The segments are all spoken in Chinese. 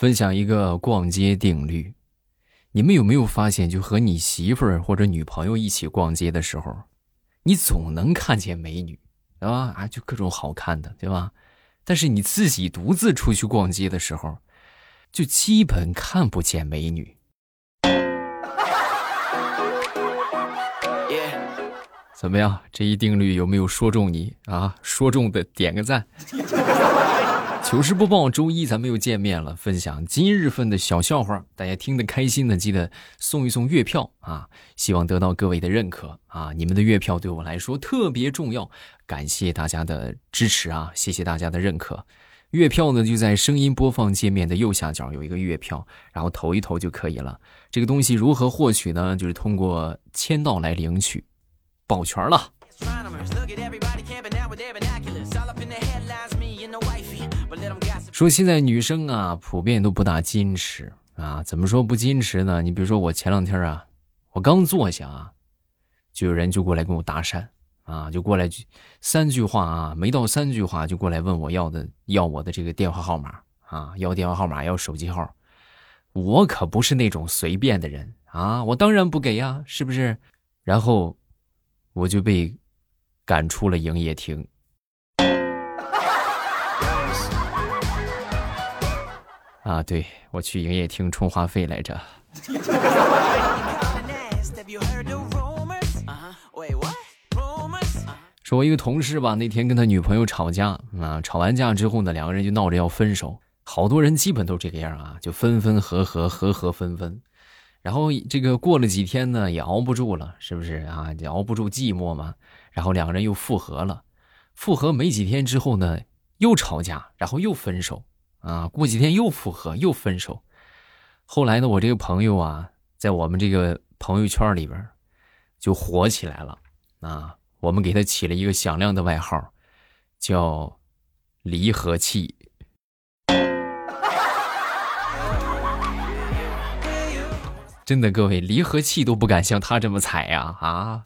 分享一个逛街定律，你们有没有发现，就和你媳妇儿或者女朋友一起逛街的时候，你总能看见美女，对吧？啊，就各种好看的，对吧？但是你自己独自出去逛街的时候，就基本看不见美女。怎么样？这一定律有没有说中你啊？说中的点个赞。糗事播报，周一咱们又见面了，分享今日份的小笑话，大家听得开心的，记得送一送月票啊！希望得到各位的认可啊！你们的月票对我来说特别重要，感谢大家的支持啊！谢谢大家的认可。月票呢就在声音播放界面的右下角有一个月票，然后投一投就可以了。这个东西如何获取呢？就是通过签到来领取。保全了。说现在女生啊，普遍都不大矜持啊。怎么说不矜持呢？你比如说我前两天啊，我刚坐下啊，就有人就过来跟我搭讪啊，就过来三句话啊，没到三句话就过来问我要的要我的这个电话号码啊，要电话号码要手机号。我可不是那种随便的人啊，我当然不给呀，是不是？然后。我就被赶出了营业厅。啊，对我去营业厅充话费来着。说，我一个同事吧，那天跟他女朋友吵架啊，吵完架之后呢，两个人就闹着要分手。好多人基本都这个样啊，就分分合合，合合分分。然后这个过了几天呢，也熬不住了，是不是啊？也熬不住寂寞嘛。然后两个人又复合了，复合没几天之后呢，又吵架，然后又分手啊。过几天又复合，又分手。后来呢，我这个朋友啊，在我们这个朋友圈里边就火起来了啊。我们给他起了一个响亮的外号，叫“离合器”。真的，各位离合器都不敢像他这么踩呀！啊，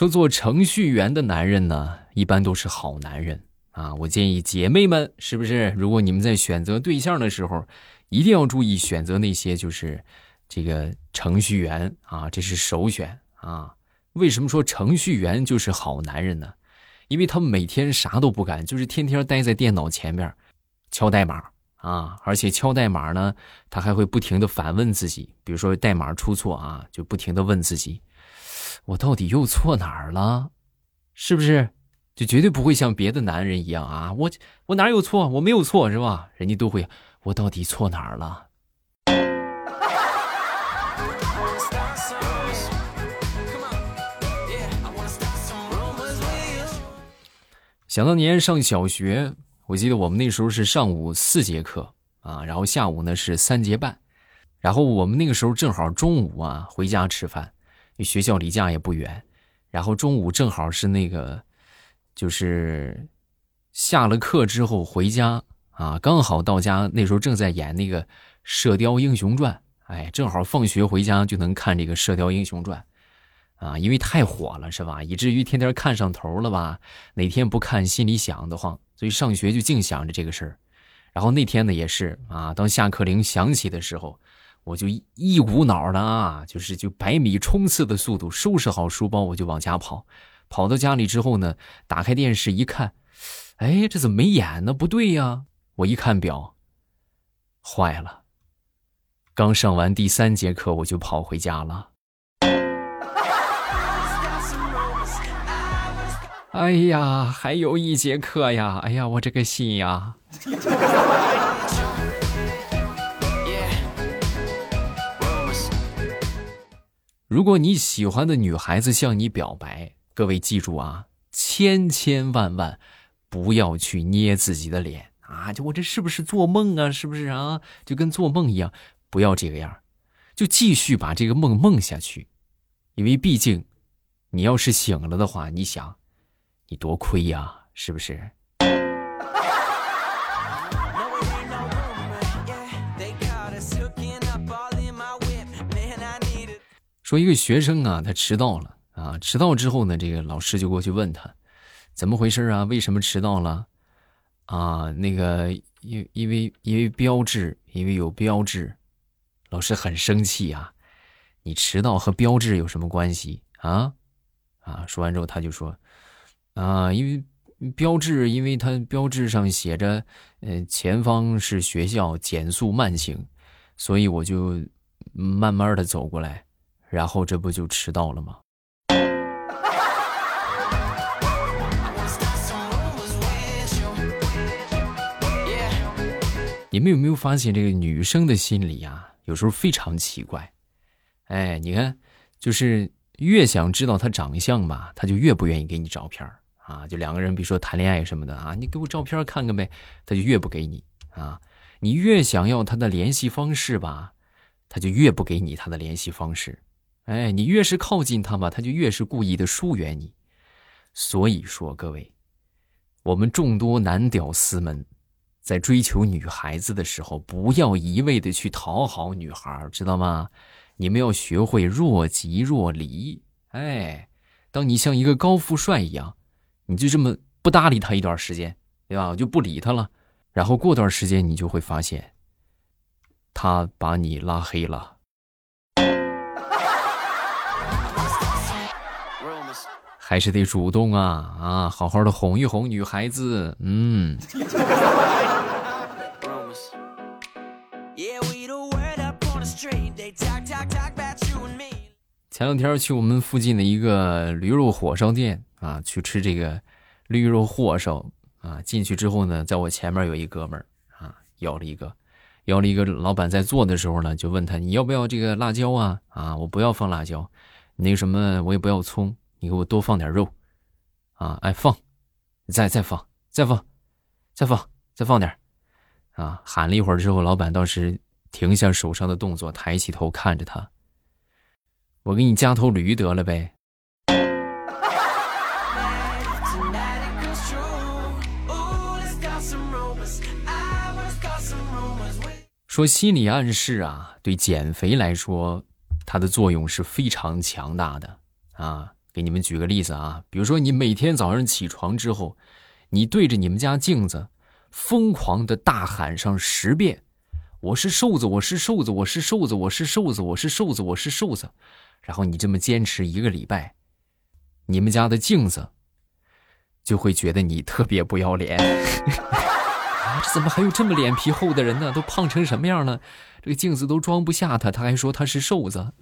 说做程序员的男人呢，一般都是好男人啊。我建议姐妹们，是不是？如果你们在选择对象的时候，一定要注意选择那些就是这个程序员啊，这是首选啊。为什么说程序员就是好男人呢？因为他们每天啥都不干，就是天天待在电脑前面，敲代码啊，而且敲代码呢，他还会不停的反问自己，比如说代码出错啊，就不停的问自己，我到底又错哪儿了？是不是？就绝对不会像别的男人一样啊，我我哪有错？我没有错是吧？人家都会，我到底错哪儿了？想当年上小学，我记得我们那时候是上午四节课啊，然后下午呢是三节半，然后我们那个时候正好中午啊回家吃饭，学校离家也不远，然后中午正好是那个，就是下了课之后回家啊，刚好到家那时候正在演那个《射雕英雄传》，哎，正好放学回家就能看这个《射雕英雄传》。啊，因为太火了，是吧？以至于天天看上头了吧？哪天不看，心里想得慌，所以上学就净想着这个事儿。然后那天呢，也是啊，当下课铃响起的时候，我就一股脑的啊，就是就百米冲刺的速度，收拾好书包，我就往家跑。跑到家里之后呢，打开电视一看，哎，这怎么没演呢？不对呀！我一看表，坏了，刚上完第三节课，我就跑回家了。哎呀，还有一节课呀！哎呀，我这个心呀！如果你喜欢的女孩子向你表白，各位记住啊，千千万万不要去捏自己的脸啊！就我这是不是做梦啊？是不是啊？就跟做梦一样，不要这个样，就继续把这个梦梦下去，因为毕竟，你要是醒了的话，你想。你多亏呀，是不是？说一个学生啊，他迟到了啊，迟到之后呢，这个老师就过去问他，怎么回事啊？为什么迟到了？啊，那个因因为因为标志，因为有标志，老师很生气啊！你迟到和标志有什么关系啊？啊，说完之后他就说，啊，因为标志，因为它标志上写着，呃，前方是学校，减速慢行，所以我就慢慢的走过来，然后这不就迟到了吗？你们有没有发现，这个女生的心理啊，有时候非常奇怪。哎，你看，就是越想知道她长相吧，她就越不愿意给你照片啊。就两个人，比如说谈恋爱什么的啊，你给我照片看看呗，她就越不给你啊。你越想要她的联系方式吧，她就越不给你她的联系方式。哎，你越是靠近他吧，他就越是故意的疏远你。所以说，各位，我们众多男屌丝们。在追求女孩子的时候，不要一味的去讨好女孩，知道吗？你们要学会若即若离。哎，当你像一个高富帅一样，你就这么不搭理他一段时间，对吧？我就不理他了。然后过段时间，你就会发现，他把你拉黑了。还是得主动啊啊，好好的哄一哄女孩子，嗯。前两天去我们附近的一个驴肉火烧店啊，去吃这个驴肉火烧啊。进去之后呢，在我前面有一哥们儿啊，要了一个，要了一个。老板在做的时候呢，就问他你要不要这个辣椒啊？啊，我不要放辣椒，那个什么我也不要葱。你给我多放点肉，啊，哎放，再再放，再放，再放，再放点，啊，喊了一会儿之后，老板倒是停下手上的动作，抬起头看着他。我给你加头驴得了呗。说心理暗示啊，对减肥来说，它的作用是非常强大的啊。给你们举个例子啊，比如说你每天早上起床之后，你对着你们家镜子，疯狂的大喊上十遍：“我是瘦子，我是瘦子，我是瘦子，我是瘦子，我是瘦子，我是瘦子。”然后你这么坚持一个礼拜，你们家的镜子就会觉得你特别不要脸。这怎么还有这么脸皮厚的人呢？都胖成什么样了？这个镜子都装不下他，他还说他是瘦子。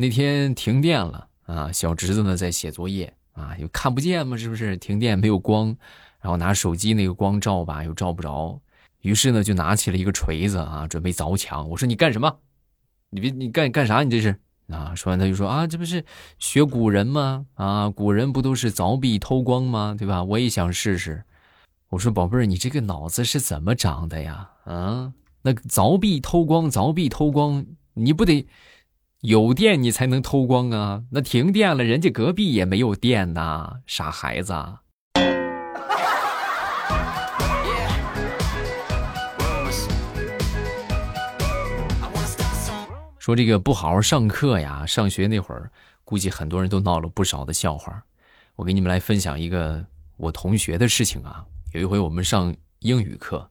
那天停电了啊，小侄子呢在写作业啊，又看不见嘛，是不是？停电没有光，然后拿手机那个光照吧，又照不着，于是呢就拿起了一个锤子啊，准备凿墙。我说你干什么？你别你干干啥？你这是啊？说完他就说啊，这不是学古人吗？啊，古人不都是凿壁偷光吗？对吧？我也想试试。我说宝贝儿，你这个脑子是怎么长的呀？啊，那凿壁偷光，凿壁偷光，你不得？有电你才能偷光啊！那停电了，人家隔壁也没有电呐，傻孩子。说这个不好好上课呀，上学那会儿，估计很多人都闹了不少的笑话。我给你们来分享一个我同学的事情啊。有一回我们上英语课，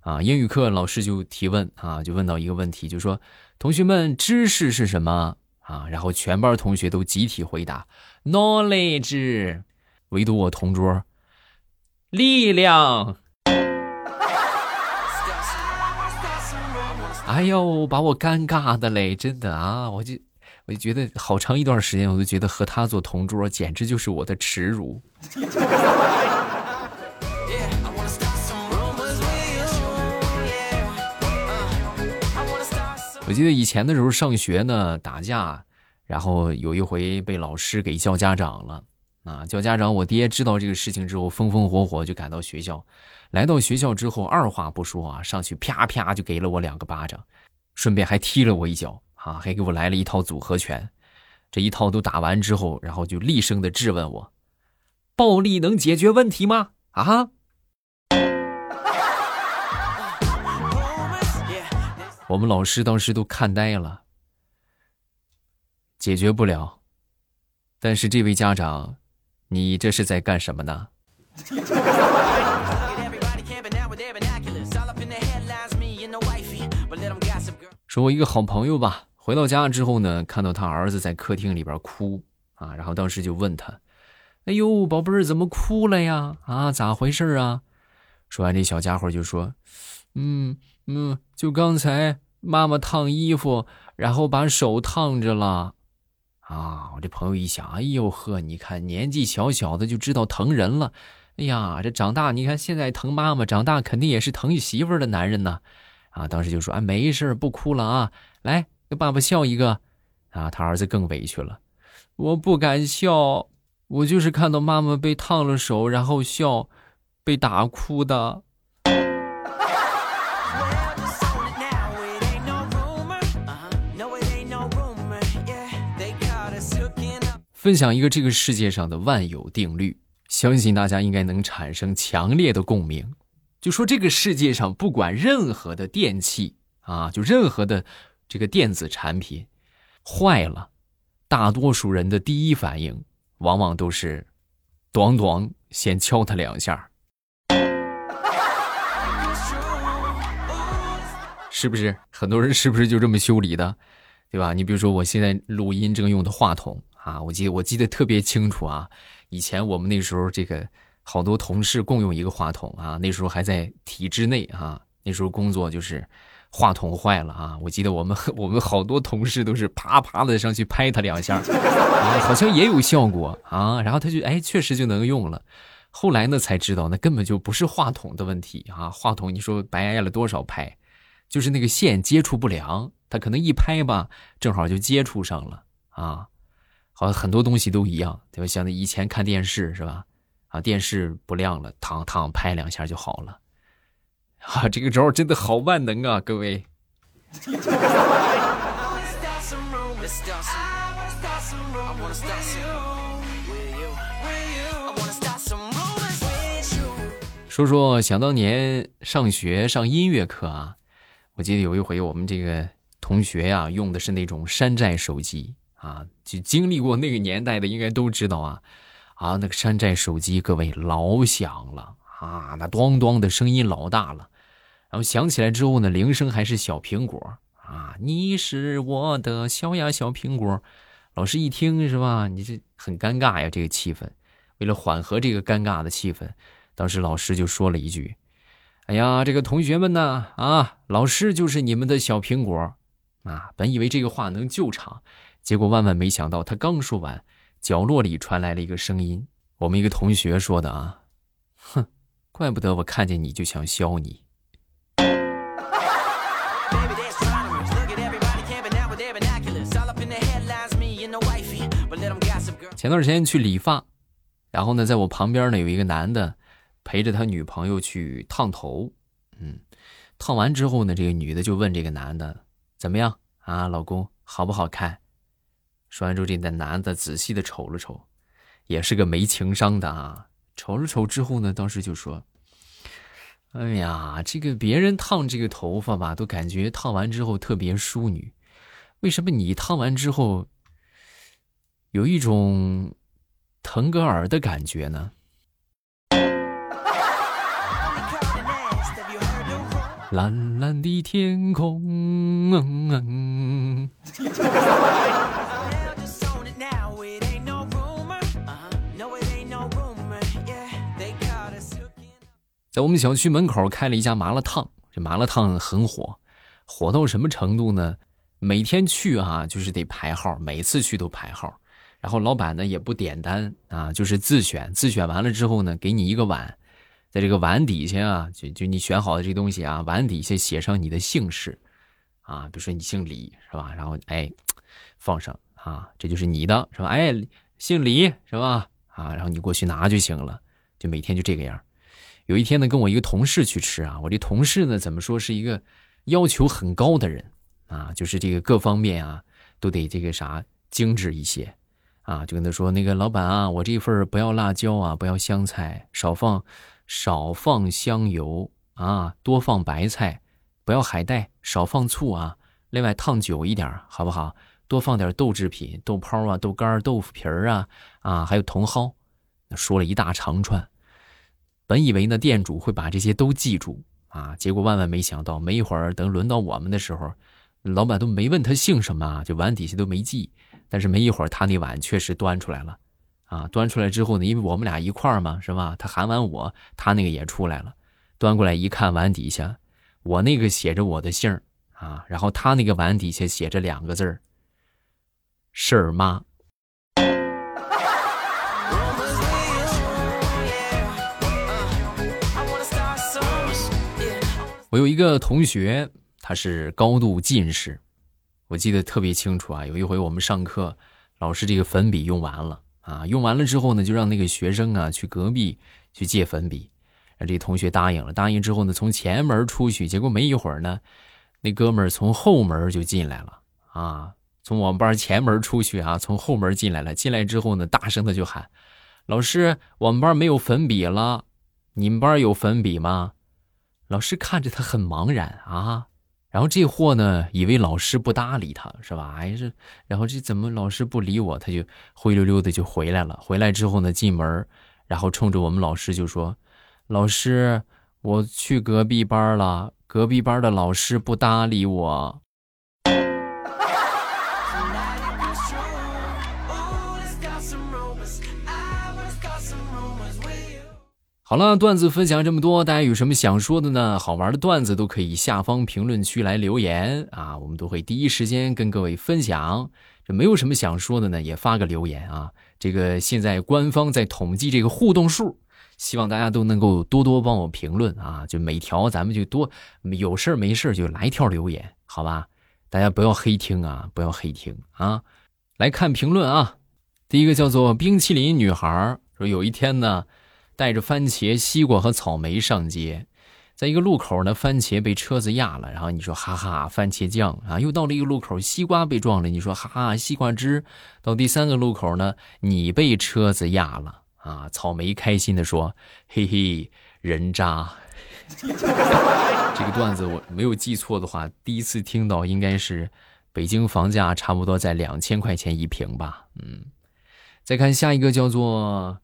啊，英语课老师就提问啊，就问到一个问题，就说。同学们，知识是什么啊？然后全班同学都集体回答：knowledge。唯独我同桌，力量。哎呦，把我尴尬的嘞，真的啊！我就我就觉得好长一段时间，我都觉得和他做同桌简直就是我的耻辱。我记得以前的时候上学呢，打架，然后有一回被老师给叫家长了啊！叫家长，我爹知道这个事情之后，风风火火就赶到学校。来到学校之后，二话不说啊，上去啪啪就给了我两个巴掌，顺便还踢了我一脚啊，还给我来了一套组合拳。这一套都打完之后，然后就厉声的质问我：“暴力能解决问题吗？”啊！我们老师当时都看呆了。解决不了，但是这位家长，你这是在干什么呢？说我一个好朋友吧，回到家之后呢，看到他儿子在客厅里边哭啊，然后当时就问他：“哎呦，宝贝儿怎么哭了呀？啊，咋回事啊？”说完，这小家伙就说：“嗯嗯，就刚才妈妈烫衣服，然后把手烫着了。”啊，我这朋友一想，哎呦呵，你看年纪小小的就知道疼人了，哎呀，这长大你看现在疼妈妈，长大肯定也是疼媳妇儿的男人呢。啊，当时就说：“啊，没事不哭了啊，来给爸爸笑一个。”啊，他儿子更委屈了，我不敢笑，我就是看到妈妈被烫了手，然后笑，被打哭的。分享一个这个世界上的万有定律，相信大家应该能产生强烈的共鸣。就说这个世界上不管任何的电器啊，就任何的这个电子产品坏了，大多数人的第一反应往往都是“咣咣”，先敲它两下，是不是？很多人是不是就这么修理的，对吧？你比如说我现在录音正用的话筒啊，我记我记得特别清楚啊，以前我们那时候这个。好多同事共用一个话筒啊，那时候还在体制内啊，那时候工作就是话筒坏了啊，我记得我们我们好多同事都是啪啪的上去拍他两下，好像也有效果啊，然后他就哎确实就能用了，后来呢才知道那根本就不是话筒的问题啊，话筒你说白挨了多少拍，就是那个线接触不良，他可能一拍吧，正好就接触上了啊，好像很多东西都一样，对吧？像那以前看电视是吧？啊，电视不亮了，躺躺拍两下就好了。啊，这个招真的好万能啊，各位。说说想当年上学上音乐课啊，我记得有一回我们这个同学呀，用的是那种山寨手机啊，就经历过那个年代的应该都知道啊。啊，那个山寨手机，各位老响了啊，那咣咣的声音老大了。然后响起来之后呢，铃声还是小苹果啊，你是我的小呀小苹果。老师一听是吧，你这很尴尬呀，这个气氛。为了缓和这个尴尬的气氛，当时老师就说了一句：“哎呀，这个同学们呢，啊，老师就是你们的小苹果。”啊，本以为这个话能救场，结果万万没想到，他刚说完。角落里传来了一个声音，我们一个同学说的啊，哼，怪不得我看见你就想削你。前段时间去理发，然后呢，在我旁边呢有一个男的陪着他女朋友去烫头，嗯，烫完之后呢，这个女的就问这个男的怎么样啊，老公好不好看？说完之后，这男的仔细的瞅了瞅，也是个没情商的啊。瞅了瞅之后呢，当时就说：“哎呀，这个别人烫这个头发吧，都感觉烫完之后特别淑女，为什么你烫完之后有一种腾格尔的感觉呢？”蓝蓝的天空。在我们小区门口开了一家麻辣烫，这麻辣烫很火，火到什么程度呢？每天去啊，就是得排号，每次去都排号。然后老板呢也不点单啊，就是自选，自选完了之后呢，给你一个碗，在这个碗底下啊，就就你选好的这东西啊，碗底下写上你的姓氏，啊，比如说你姓李是吧？然后哎，放上啊，这就是你的，是吧？哎，姓李是吧？啊，然后你过去拿就行了，就每天就这个样。有一天呢，跟我一个同事去吃啊，我这同事呢，怎么说是一个要求很高的人啊，就是这个各方面啊都得这个啥精致一些啊，就跟他说那个老板啊，我这份不要辣椒啊，不要香菜，少放少放香油啊，多放白菜，不要海带，少放醋啊。另外烫久一点，好不好？多放点豆制品，豆泡啊、豆干、豆腐皮儿啊，啊，还有茼蒿。说了一大长串。本以为呢店主会把这些都记住啊，结果万万没想到，没一会儿等轮到我们的时候，老板都没问他姓什么，就碗底下都没记。但是没一会儿，他那碗确实端出来了。啊，端出来之后呢，因为我们俩一块儿嘛，是吧？他喊完我，他那个也出来了，端过来一看，碗底下我那个写着我的姓儿啊，然后他那个碗底下写着两个字儿“事儿妈”。我有一个同学，他是高度近视，我记得特别清楚啊。有一回我们上课，老师这个粉笔用完了。啊，用完了之后呢，就让那个学生啊去隔壁去借粉笔，这同学答应了。答应之后呢，从前门出去，结果没一会儿呢，那哥们儿从后门就进来了啊，从我们班前门出去啊，从后门进来了。进来之后呢，大声的就喊：“老师，我们班没有粉笔了，你们班有粉笔吗？”老师看着他很茫然啊。然后这货呢，以为老师不搭理他，是吧？哎，这，然后这怎么老师不理我？他就灰溜溜的就回来了。回来之后呢，进门，然后冲着我们老师就说：“老师，我去隔壁班了，隔壁班的老师不搭理我。”好了，段子分享这么多，大家有什么想说的呢？好玩的段子都可以下方评论区来留言啊，我们都会第一时间跟各位分享。这没有什么想说的呢，也发个留言啊。这个现在官方在统计这个互动数，希望大家都能够多多帮我评论啊。就每条咱们就多有事没事就来一条留言，好吧？大家不要黑听啊，不要黑听啊。来看评论啊，第一个叫做冰淇淋女孩说，有一天呢。带着番茄、西瓜和草莓上街，在一个路口呢，番茄被车子压了，然后你说哈哈，番茄酱啊！又到了一个路口，西瓜被撞了，你说哈哈，西瓜汁。到第三个路口呢，你被车子压了啊！草莓开心的说：“嘿嘿，人渣。”这个段子我没有记错的话，第一次听到应该是北京房价差不多在两千块钱一平吧？嗯，再看下一个叫做。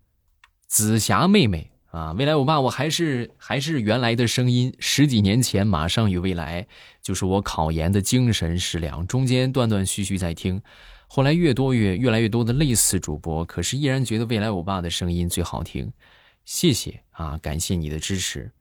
紫霞妹妹啊，未来我爸我还是还是原来的声音。十几年前，马上与未来就是我考研的精神食粮。中间断断续续在听，后来越多越越来越多的类似主播，可是依然觉得未来我爸的声音最好听。谢谢啊，感谢你的支持。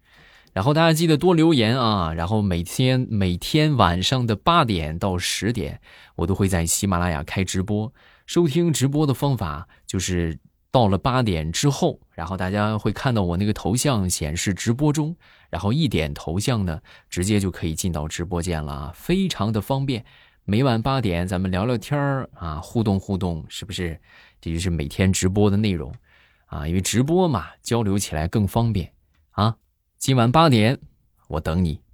然后大家记得多留言啊。然后每天每天晚上的八点到十点，我都会在喜马拉雅开直播。收听直播的方法就是。到了八点之后，然后大家会看到我那个头像显示直播中，然后一点头像呢，直接就可以进到直播间了啊，非常的方便。每晚八点，咱们聊聊天儿啊，互动互动，是不是？这就是每天直播的内容啊，因为直播嘛，交流起来更方便啊。今晚八点，我等你。